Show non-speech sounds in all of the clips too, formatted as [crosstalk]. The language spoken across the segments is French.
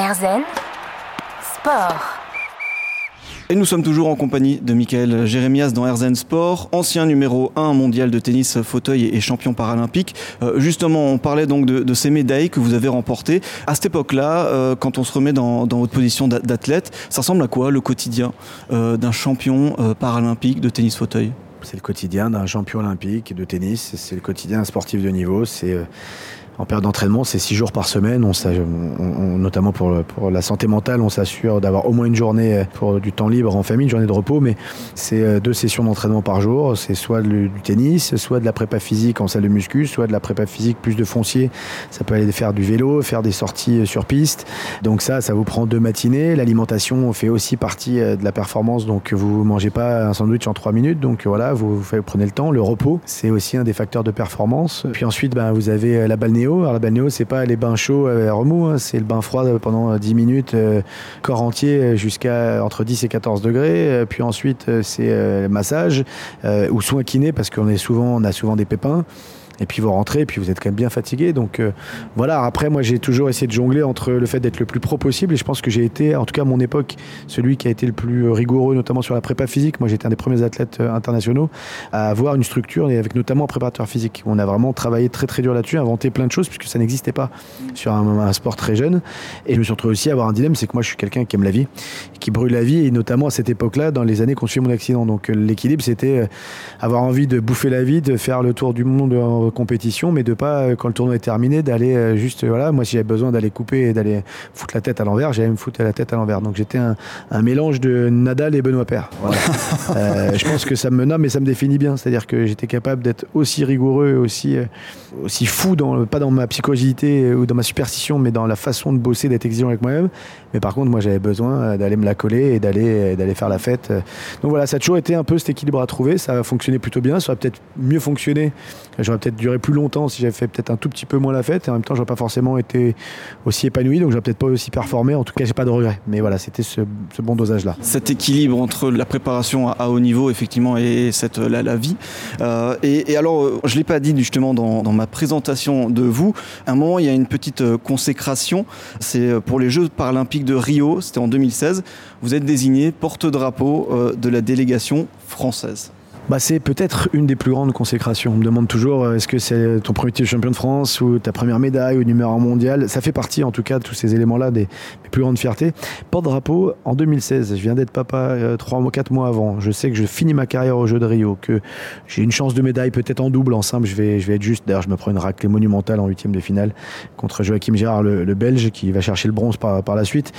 Erzen Sport. Et nous sommes toujours en compagnie de Michael Jérémias dans Erzen Sport, ancien numéro 1 mondial de tennis fauteuil et champion paralympique. Euh, justement, on parlait donc de, ces médailles que vous avez remportées. À cette époque-là, euh, quand on se remet dans, votre position d'athlète, ça ressemble à quoi le quotidien euh, d'un champion paralympique de tennis fauteuil? C'est le quotidien d'un champion olympique de tennis, c'est le quotidien d'un sportif de niveau, c'est en période d'entraînement, c'est six jours par semaine. Notamment pour, la santé mentale, on s'assure d'avoir au moins une journée pour du temps libre en famille, une journée de repos. Mais c'est euh, deux sessions d'entraînement par jour. C'est soit du tennis, soit de la prépa physique en salle de muscu, soit de la prépa physique plus de foncier. Ça peut aller faire du vélo, faire des sorties sur piste. Donc ça, ça vous prend deux matinées. L'alimentation fait aussi partie euh, de la performance. Donc vous mangez pas un sandwich en trois minutes. Donc voilà, vous, prenez le temps. Le repos, c'est aussi un des facteurs de performance. Puis ensuite, ben, vous avez euh, la balnéo alors la balnéo, c'est pas les bains chauds à remous, hein. c'est le bain froid pendant 10 minutes, euh, corps entier jusqu'à entre 10 et 14 degrés. Euh, puis ensuite, euh, c'est massage ou soins kinés parce qu'on est souvent, on a souvent des pépins et puis vous rentrez, et puis vous êtes quand même bien fatigué. Donc euh, voilà, après, moi j'ai toujours essayé de jongler entre le fait d'être le plus pro possible, et je pense que j'ai été, en tout cas à mon époque, celui qui a été le plus rigoureux, notamment sur la prépa physique. Moi j'étais un des premiers athlètes euh, internationaux à avoir une structure, et avec notamment un préparateur physique. On a vraiment travaillé très très dur là-dessus, inventé plein de choses, puisque ça n'existait pas sur un, sport très jeune. Et je me suis retrouvé aussi à avoir un dilemme, c'est que moi je suis quelqu'un qui aime la vie, qui brûle la vie, et notamment à cette époque-là, dans les années qu'on suit mon accident. Donc euh, l'équilibre, c'était avoir envie de bouffer la vie, de faire le tour du monde compétition, mais de pas, euh, quand le tournoi est terminé, d'aller euh, juste, voilà, moi si j'avais besoin d'aller couper et d'aller foutre la tête à l'envers, j'allais me foutre la tête à l'envers. Donc j'étais un, mélange de Nadal et Benoît Père. [laughs] Euh, je pense que ça me nomme et ça me définit bien. C'est-à-dire que j'étais capable d'être aussi rigoureux, aussi, aussi fou, dans, pas dans ma psychogité ou dans ma superstition, mais dans la façon de bosser, d'être exigeant avec moi-même. Mais par contre, moi j'avais besoin d'aller me la coller et d'aller, d'aller faire la fête. Donc voilà, ça a toujours été un peu cet équilibre à trouver. Ça a fonctionné plutôt bien. Ça aurait peut-être mieux fonctionné. J'aurais peut-être duré plus longtemps si j'avais fait peut-être un tout petit peu moins la fête. Et en même temps, j'aurais pas forcément été aussi épanoui, donc j'aurais peut-être pas aussi performé. En tout cas, j'ai pas de regrets. Mais voilà, c'était ce, bon dosage-là. Cet équilibre entre la préparation à, haut niveau, effectivement, et cette, la, vie. Euh, et, alors, euh, je l'ai pas dit justement dans, ma présentation de vous. À un moment, il y a une petite euh, consécration. C'est pour les Jeux paralympiques de Rio. C'était en 2016. Vous êtes désigné porte-drapeau de la délégation française bah, C'est peut-être une des plus grandes consécrations. On me demande toujours euh, est-ce que c'est ton premier titre champion de France ou ta première médaille ou numéro 1 mondial? Ça fait partie en tout cas de tous ces éléments-là des, plus grandes fiertés. Porte-drapeau en 2016. Je viens d'être papa 3 ou 4 mois avant. Je sais que je finis ma carrière au Jeux de Rio, que j'ai une chance de médaille peut-être en double, en simple. Je vais, je vais être juste. D'ailleurs, je me prends une raclée monumentale en huitième de finale contre Joachim Gérard, le, Belge, qui va chercher le bronze par la suite.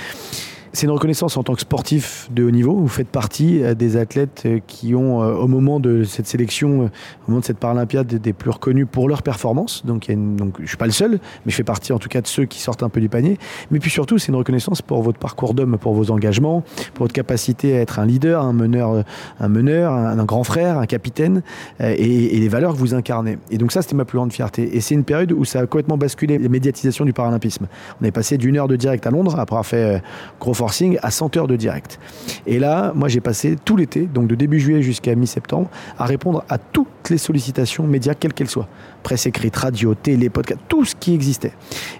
C'est une reconnaissance en tant que sportif de haut niveau. Vous faites partie euh, des athlètes euh, qui ont, euh, au moment de cette sélection, au moment de cette Paralympiade, des plus reconnus pour leur performance. Donc, il donc je ne suis pas le seul, mais je fais partie en tout cas de ceux qui sortent un peu du panier. Mais puis surtout, c'est une reconnaissance pour votre parcours d'homme, pour vos engagements, pour votre capacité à être un leader, un meneur, un, meneur, un, grand frère, un capitaine, et, les valeurs que vous incarnez. Et donc ça, c'était ma plus grande fierté. Et c'est une période où ça a complètement basculé la médiatisation du paralympisme. On est passé d'une heure de direct à Londres, après avoir fait gros à 100 heures de direct. Et là, moi, j'ai passé tout l'été, donc de début juillet jusqu'à mi-septembre, à répondre à toutes les sollicitations médias, quelles qu'elles soient. Presse écrite, radio, télé, podcast, tout ce qui existait.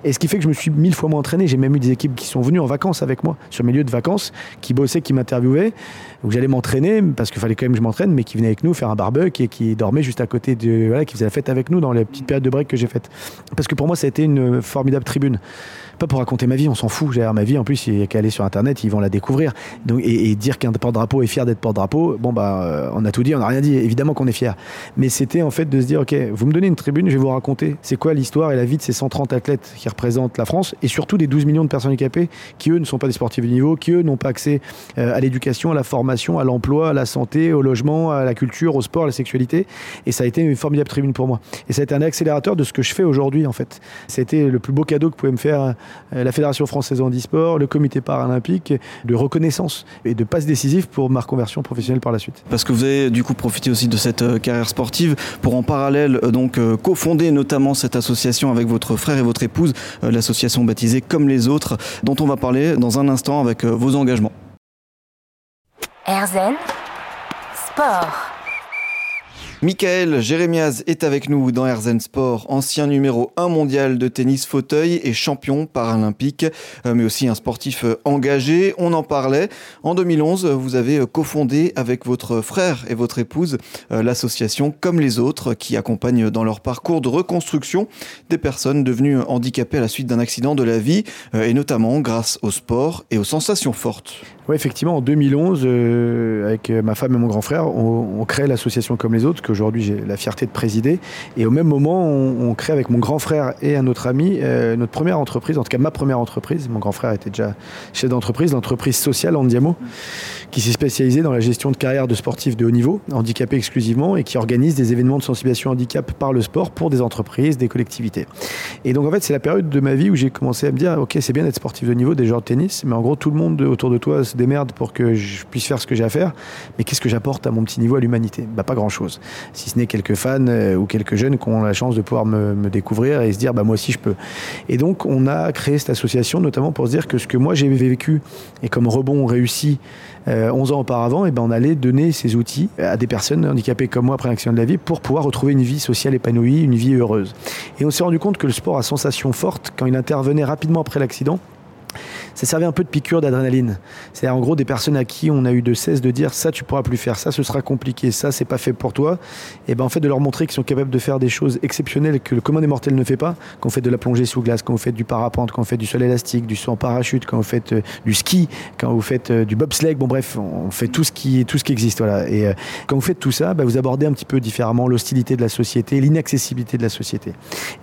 Et ce qui fait que je me suis mille fois moins entraîné. J'ai même eu des équipes qui sont venues en vacances avec moi, sur mes lieux de vacances, qui bossaient, qui m'interviewaient, où j'allais m'entraîner, parce qu'il fallait quand même que je m'entraîne, mais qui venaient avec nous faire un barbecue et qui dormaient juste à côté de. Voilà, qui faisaient la fête avec nous dans les petites périodes de break que j'ai faites. Parce que pour moi, ça a été une formidable tribune pas pour raconter ma vie, on s'en fout. J'ai ma vie, en plus, il n'y a qu'à aller sur Internet, ils vont la découvrir. Donc, et, dire qu'un porte-drapeau est fier d'être porte-drapeau, bon, bah, euh, on a tout dit, on n'a rien dit. Évidemment qu'on est fier. Mais c'était en fait de se dire, OK, vous me donnez une tribune, je vais vous raconter c'est quoi l'histoire et la vie de ces 130 athlètes qui représentent la France et surtout des 12 millions de personnes handicapées qui, eux, ne sont pas des sportifs de niveau, qui, eux, n'ont pas accès euh, à l'éducation, à la formation, à l'emploi, à la santé, au logement, à la culture, au sport, à la sexualité. Et ça a été une formidable tribune pour moi. Et ça a été un accélérateur de ce que je fais aujourd'hui, en fait. C'était le plus beau cadeau que pouvait me faire euh, la Fédération française handisport, le comité paralympique, de reconnaissance et de passe décisive pour ma reconversion professionnelle par la suite. Parce que vous avez du coup profité aussi de cette euh, carrière sportive pour en parallèle euh, donc euh, cofonder notamment cette association avec votre frère et votre épouse, l'association baptisée Comme les autres, dont on va parler dans un instant avec vos engagements. Sport. Michael Jérémiaz est avec nous dans Herzen Sport, ancien numéro 1 mondial de tennis fauteuil et champion paralympique, euh, mais aussi un sportif euh, engagé. On en parlait. En 2011, vous avez euh, cofondé avec votre frère et votre épouse l'association Comme les autres qui accompagne dans leur parcours de reconstruction des personnes devenues handicapées à la suite d'un accident de la vie et notamment grâce au sport et aux sensations fortes. Oui, effectivement, en 2011, avec ma femme et mon grand frère, on, crée l'association Comme les autres qu'aujourd'hui j'ai la fierté de présider. Et au même moment, on, crée avec mon grand frère et un autre ami euh, notre première entreprise, en tout cas ma première entreprise. Mon grand frère était déjà chef d'entreprise, l'entreprise sociale Andiamo, qui s'est spécialisée dans la gestion de carrière de sportifs de haut niveau, handicapés exclusivement, et qui organise des événements de sensibilisation handicap par le sport pour des entreprises, des collectivités. Et donc en fait, c'est la période de ma vie où j'ai commencé à me dire, ok, c'est bien d'être sportif de niveau, des joueurs de tennis, mais en gros, tout le monde autour de toi se démerde pour que je puisse faire ce que j'ai à faire. Mais qu'est-ce que j'apporte à mon petit niveau à l'humanité? Bah, Pas grand-chose si ce n'est quelques fans euh, ou quelques jeunes qui ont la chance de pouvoir me, découvrir et se dire bah moi aussi je peux. Et donc on a créé cette association notamment pour se dire que ce que moi j'ai vécu et comme rebond réussi 11 euh, ans auparavant, et ben on allait donner ces outils à des personnes handicapées comme moi après l'accident de la vie pour pouvoir retrouver une vie sociale épanouie, une vie heureuse. Et on s'est rendu compte que le sport a sensation forte quand il intervenait rapidement après l'accident ça servait un peu de piqûre d'adrénaline. C'est en gros des personnes à qui on a eu de cesse de dire ça tu pourras plus faire, ça ce sera compliqué, ça c'est pas fait pour toi. Et ben en fait de leur montrer qu'ils sont capables de faire des choses exceptionnelles que le commun des mortels ne fait pas. Quand on fait de la plongée sous glace, quand on fait du parapente, quand on fait du sol élastique, du saut en parachute, quand on fait euh, du ski, quand vous faites euh, du bobsleigh, bon bref, on fait tout ce qui tout ce qui existe voilà. Et euh, quand vous faites tout ça, ben, vous abordez un petit peu différemment l'hostilité de la société, l'inaccessibilité de la société.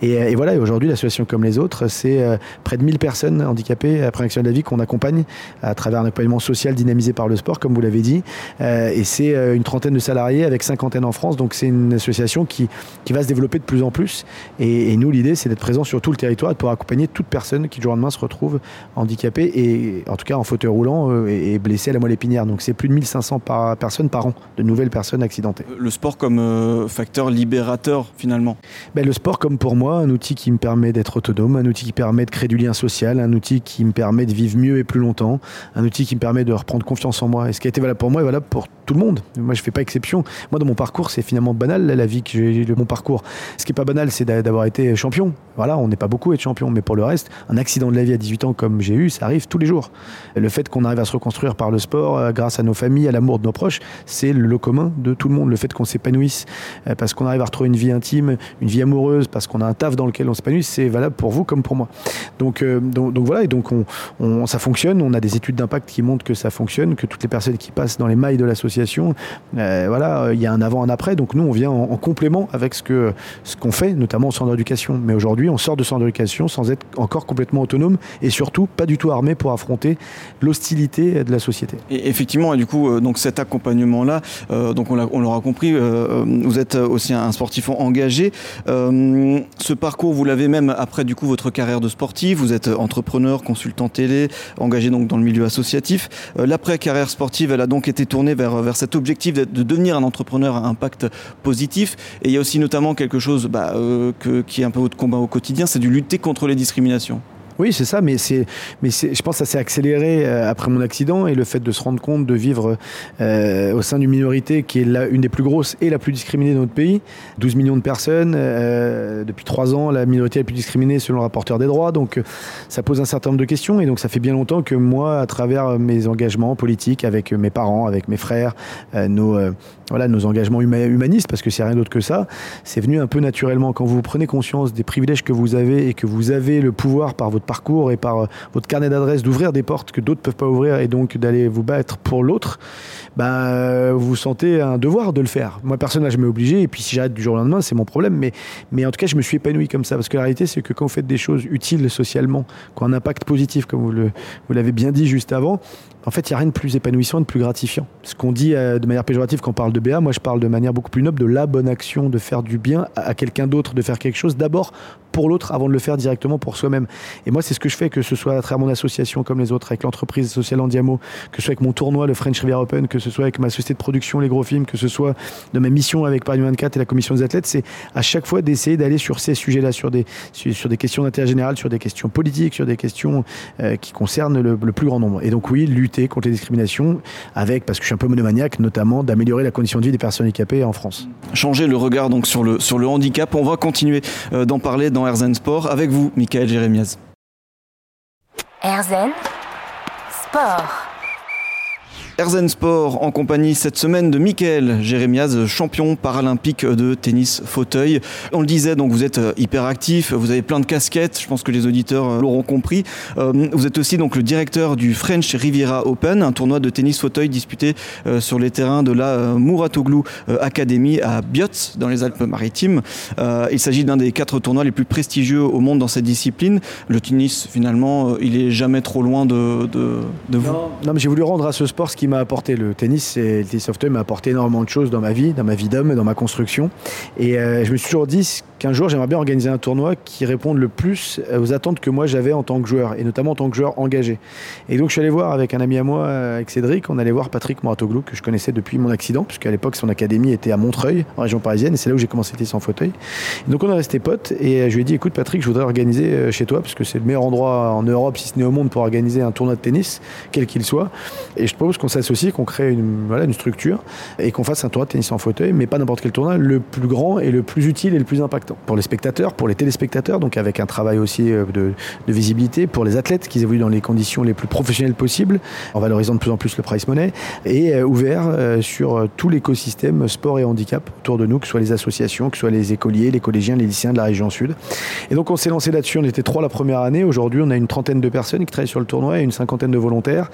Et, et voilà, aujourd'hui l'association comme les autres, c'est près de 1000 personnes handicapées après de la vie qu'on accompagne à travers un accompagnement social dynamisé par le sport, comme vous l'avez dit. Euh, et c'est euh, une trentaine de salariés avec cinquantaine en France. Donc c'est une association qui, qui va se développer de plus en plus. Et, nous, l'idée, c'est d'être présent sur tout le territoire et de pouvoir accompagner toute personne qui, du jour au lendemain, se retrouve handicapée et, en tout cas, en fauteuil roulant euh, et, blessée à la moelle épinière. Donc c'est plus de 1500 par, personnes par an, de nouvelles personnes accidentées. Le sport comme facteur libérateur, finalement? Ben, Le sport, comme pour moi, un outil qui me permet d'être autonome, un outil qui permet de créer du lien social, un outil qui me permet de vivre mieux et plus longtemps, un outil qui me permet de reprendre confiance en moi. Et ce qui a été valable pour moi est valable pour tout le monde. Moi, je fais pas exception. Moi, dans mon parcours, c'est finalement banal la vie que j'ai mon parcours. Ce qui est pas banal, c'est d'avoir été champion. Voilà, on n'est pas beaucoup à être champion, mais pour le reste, un accident de la vie à 18 ans comme j'ai eu, ça arrive tous les jours. Le fait qu'on arrive à se reconstruire par le sport, euh, grâce à nos familles, à l'amour de nos proches, c'est le commun de tout le monde. Le fait qu'on s'épanouisse, euh, parce qu'on arrive à retrouver une vie intime, une vie amoureuse, parce qu'on a un taf dans lequel on s'épanouit, c'est valable pour vous comme pour moi. Donc, euh, donc, voilà, et donc on, ça fonctionne. On a des études d'impact qui montrent que ça fonctionne, que toutes les personnes qui passent dans les mailles de l'association euh, voilà, il y a un avant, un après. Donc nous, on vient en, complément avec ce que ce qu'on fait, notamment au centre d'éducation. Mais aujourd'hui, on sort de centre d'éducation sans être encore complètement autonome et surtout pas du tout armé pour affronter l'hostilité de la société. Et effectivement, du coup, euh, donc cet accompagnement-là, euh, donc on l'aura compris, vous êtes aussi un sportif engagé. ce parcours, vous l'avez même après du coup votre carrière de sportif. Vous êtes entrepreneur, consultant engagé donc dans le milieu associatif. L'après carrière sportive, elle a donc été tournée vers vers cet objectif de, devenir un entrepreneur à impact positif. Et il y a aussi notamment quelque chose bah, euh, qui est un peu votre combat au quotidien, c'est de lutter contre les discriminations. Oui, c'est ça, mais c'est, mais c'est, je pense que ça s'est accéléré euh, après mon accident et le fait de se rendre compte de vivre euh, au sein d'une minorité qui est la, une des plus grosses et la plus discriminée de notre pays. 12 millions de personnes, euh, depuis trois ans, la minorité la plus discriminée selon le rapporteur des droits. Donc ça pose un certain nombre de questions et donc ça fait bien longtemps que moi, à travers mes engagements politiques avec mes parents, avec mes frères, nos, voilà, nos engagements humanistes, parce que c'est rien d'autre que ça, c'est venu un peu naturellement. Quand vous prenez conscience des privilèges que vous avez et que vous avez le pouvoir par votre parcours et par euh, votre carnet d'adresse d'ouvrir des portes que d'autres ne peuvent pas ouvrir et donc d'aller vous battre pour l'autre, ben, vous sentez un devoir de le faire. Moi, personne n'a jamais obligé, et puis si j'arrête du jour au lendemain, c'est mon problème, mais, mais en tout cas, je me suis épanoui comme ça, parce que la réalité, c'est que quand vous faites des choses utiles socialement, qui ont un impact positif, comme vous l'avez vous bien dit juste avant, en fait, il n'y a rien de plus épanouissant, de plus gratifiant. Ce qu'on dit euh, de manière péjorative quand on parle de BA, moi je parle de manière beaucoup plus noble de la bonne action, de faire du bien à, quelqu'un d'autre, de faire quelque chose d'abord pour l'autre avant de le faire directement pour soi-même. Et moi, c'est ce que je fais, que ce soit à travers mon association comme les autres, avec l'entreprise sociale Andiamo, que ce soit avec mon tournoi, le French Riviera Open, que ce soit avec ma société de production, les gros films, que ce soit de ma mission avec Paris 24 et la commission des athlètes, c'est à chaque fois d'essayer d'aller sur ces sujets-là, sur des, sur des questions d'intérêt général, sur des questions politiques, sur des questions euh, qui concernent le, le, plus grand nombre. Et donc oui, lutter contre les discriminations avec, parce que je suis un peu monomaniaque, notamment d'améliorer la condition de vie des personnes handicapées en France. Changer le regard donc sur le, sur le handicap, on va continuer euh, d'en parler dans Herzen Sport avec vous, Michael Jérémiaz. Herzen Sport. Erzen Sport en compagnie cette semaine de Michael Jérémiaz, champion paralympique de tennis fauteuil. On le disait, donc vous êtes hyper actif, vous avez plein de casquettes, je pense que les auditeurs l'auront compris. Euh, vous êtes aussi donc le directeur du French Riviera Open, un tournoi de tennis fauteuil disputé euh, sur les terrains de la euh, Mouratoglou Academy à Biotz dans les Alpes-Maritimes. Il s'agit d'un des quatre tournois les plus prestigieux au monde dans cette discipline. Le tennis, finalement, il est jamais trop loin de, de, de vous. Non, non mais j'ai voulu rendre à ce sport ce qui m'a apporté le tennis et le tennis software m'a apporté énormément de choses dans ma vie, dans ma vie d'homme, dans ma construction. Et euh, je me suis toujours dit qu'un jour j'aimerais bien organiser un tournoi qui réponde le plus aux attentes que moi j'avais en tant que joueur et notamment en tant que joueur engagé. Et donc je suis allé voir avec un ami à moi, avec Cédric, on allait voir Patrick Moratoglou que je connaissais depuis mon accident puisqu'à l'époque son académie était à Montreuil en région parisienne et c'est là où j'ai commencé le tennis en fauteuil. Et donc on est resté potes et je lui ai dit écoute Patrick je voudrais organiser euh, chez toi parce que c'est le meilleur endroit en Europe si ce n'est au monde pour organiser un tournoi de tennis quel qu'il soit et je propose qu'on s'associe, qu'on crée une, voilà, une structure et qu'on fasse un tournoi de tennis en fauteuil mais pas n'importe quel tournoi, le plus grand et le plus utile et le plus impactant pour les spectateurs, pour les téléspectateurs, donc avec un travail aussi euh, de, visibilité, pour les athlètes qui évoluent dans les conditions les plus professionnelles possibles, en valorisant de plus en plus le price money, et euh, ouvert euh, sur tout l'écosystème sport et handicap autour de nous, que ce soit les associations, que ce soit les écoliers, les collégiens, les lycéens de la région sud. Et donc on s'est lancé là-dessus, on était trois la première année, aujourd'hui on a une trentaine de personnes qui travaillent sur le tournoi et une cinquantaine de volontaires.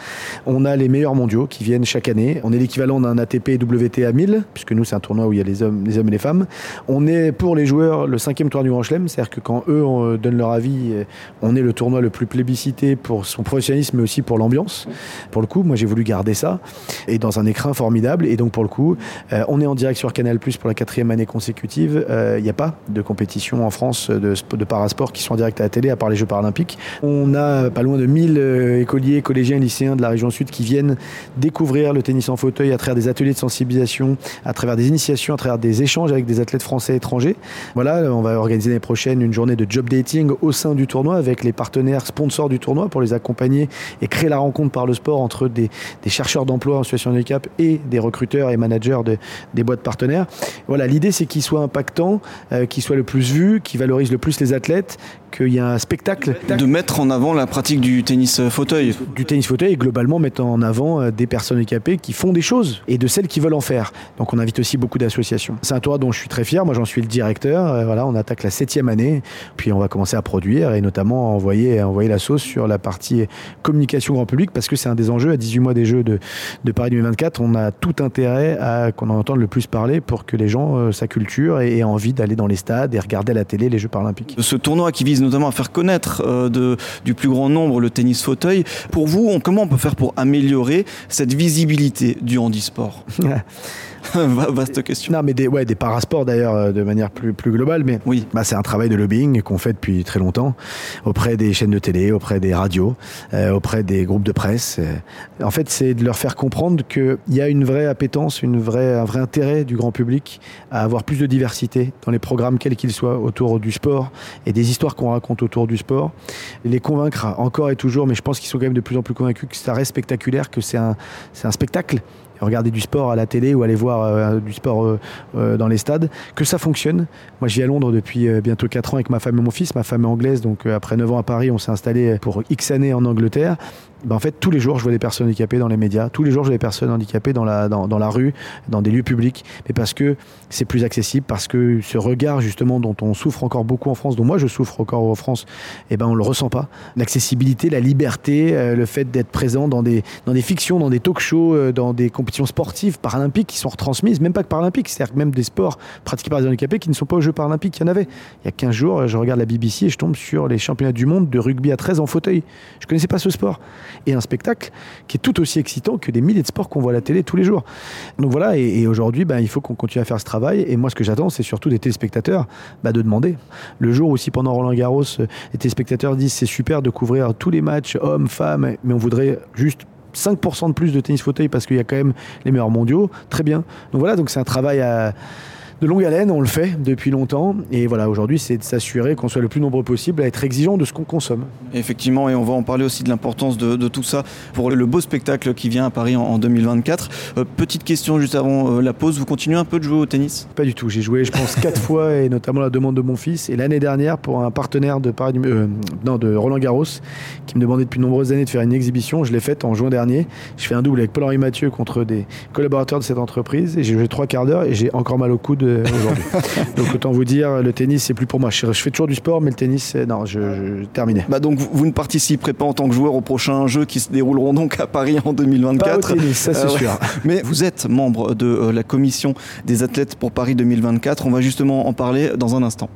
On a les meilleurs mondiaux qui viennent chaque année, on est l'équivalent d'un ATP WTA 1000, puisque nous c'est un tournoi où il y a les hommes, les hommes et les femmes. On est pour les joueurs le cinquième tournoi du Grand Chelem, c'est-à-dire que quand eux on donnent leur avis, euh, on est le tournoi le plus plébiscité pour son professionnalisme, mais aussi pour l'ambiance. Pour le coup, moi j'ai voulu garder ça, et dans un écrin formidable, et donc pour le coup, euh, on est en direct sur Canal Plus pour la quatrième année consécutive. Il euh, n'y a pas de compétition en France de, de parasport qui sont en direct à la télé, à part les Jeux paralympiques. On a pas loin de 1000 écoliers, collégiens, lycéens de la région sud qui viennent découvrir le tennis en fauteuil à travers des ateliers de sensibilisation, à travers des initiations, à travers des échanges avec des athlètes français et étrangers. Voilà, on va organiser l'année prochaine une journée de job dating au sein du tournoi avec les partenaires sponsors du tournoi pour les accompagner et créer la rencontre par le sport entre des, chercheurs d'emploi en situation de handicap et des recruteurs et managers de, des boîtes partenaires. Voilà, l'idée c'est qu'il soit impactant, euh, qu'il soit le plus vu, qu'il valorise le plus les athlètes, qu'il y a un spectacle. De mettre en avant la pratique du tennis fauteuil. Du tennis fauteuil et globalement mettre en avant euh, des personnes handicapées qui font des choses et de celles qui veulent en faire. Donc on invite aussi beaucoup d'associations. C'est un tournoi dont je suis très fier, moi j'en suis le directeur. Euh, voilà, on attaque la septième année, puis on va commencer à produire et notamment à envoyer, à envoyer la sauce sur la partie communication grand public parce que c'est un des enjeux à 18 mois des Jeux de, de Paris 2024. On a tout intérêt à qu'on en entende le plus parler pour que les gens euh, s'acculturent et aient envie d'aller dans les stades et regarder à la télé les Jeux paralympiques. Ce tournoi qui vise notamment à faire connaître euh, de, du plus grand nombre le tennis fauteuil, pour vous, on, comment on peut faire pour améliorer cette visibilité du handisport [laughs] Vaste question. Non, mais des, ouais, des parasports d'ailleurs, euh, de manière plus, plus globale. Mais oui. bah, c'est un travail de lobbying qu'on fait depuis très longtemps auprès des chaînes de télé, auprès des radios, euh, auprès des groupes de presse. En fait, c'est de leur faire comprendre qu'il y a une vraie appétence, une vraie, un vrai intérêt du grand public à avoir plus de diversité dans les programmes, quels qu'ils soient, autour du sport et des histoires qu'on raconte autour du sport. Les convaincre encore et toujours, mais je pense qu'ils sont quand même de plus en plus convaincus que ça reste spectaculaire, que c'est un, spectacle regarder du sport à la télé ou aller voir euh, du sport euh, euh, dans les stades, que ça fonctionne. Moi, je vis à Londres depuis bientôt 4 ans avec ma femme et mon fils. Ma femme est anglaise, donc après 9 ans à Paris, on s'est installé pour X années en Angleterre. Ben, en fait, tous les jours, je vois des personnes handicapées dans les médias. Tous les jours, je vois des personnes handicapées dans la, dans, dans la rue, dans des lieux publics. Mais parce que c'est plus accessible, parce que ce regard, justement, dont on souffre encore beaucoup en France, dont moi je souffre encore en France, eh ben, on le ressent pas. L'accessibilité, la liberté, euh, le fait d'être présent dans des, dans des fictions, dans des talk-shows, euh, dans des compétitions sportives, paralympiques qui sont retransmises, même pas que paralympiques, c'est-à-dire même des sports pratiqués par des handicapés qui ne sont pas aux Jeux paralympiques. Il y en avait. Il y a 15 jours, je regarde la BBC et je tombe sur les championnats du monde de rugby à 13 en fauteuil. Je connaissais pas ce sport. Et un spectacle qui est tout aussi excitant que des milliers de sports qu'on voit à la télé tous les jours. Donc voilà, et, aujourd'hui, bah, il faut qu'on continue à faire ce travail. Et moi, ce que j'attends, c'est surtout des téléspectateurs bah, de demander. Le jour où, si pendant Roland Garros, les téléspectateurs disent c'est super de couvrir tous les matchs, hommes, femmes, mais on voudrait juste 5% de plus de tennis fauteuil parce qu'il y a quand même les meilleurs mondiaux, très bien. Donc voilà, donc c'est un travail à de longue haleine, on le fait depuis longtemps. Et voilà, aujourd'hui, c'est de s'assurer qu'on soit le plus nombreux possible à être exigeant de ce qu'on consomme. Effectivement, et on va en parler aussi de l'importance de, tout ça pour le beau spectacle qui vient à Paris en, 2024. Euh, petite question juste avant euh, la pause, vous continuez un peu de jouer au tennis? Pas du tout, j'ai joué je pense [laughs] quatre fois et notamment la demande de mon fils. Et l'année dernière, pour un partenaire de, Paris, euh, non, de Roland Garros qui me demandait depuis de nombreuses années de faire une exhibition, je l'ai faite en juin dernier. Je fais un double avec Paul-Henri Mathieu contre des collaborateurs de cette entreprise et j'ai joué trois quarts d'heure et j'ai encore mal au coude aujourd'hui. [laughs] donc autant vous dire, le tennis c'est plus pour moi. Je, fais toujours du sport, mais le tennis, non, je, je terminé. Bah donc vous, ne participerez pas en tant que joueur aux prochains Jeux qui se dérouleront donc à Paris en 2024. Pas au tennis, ça c'est euh, sûr. [laughs] Mais vous êtes membre de euh, la commission des athlètes pour Paris 2024. On va justement en parler dans un instant.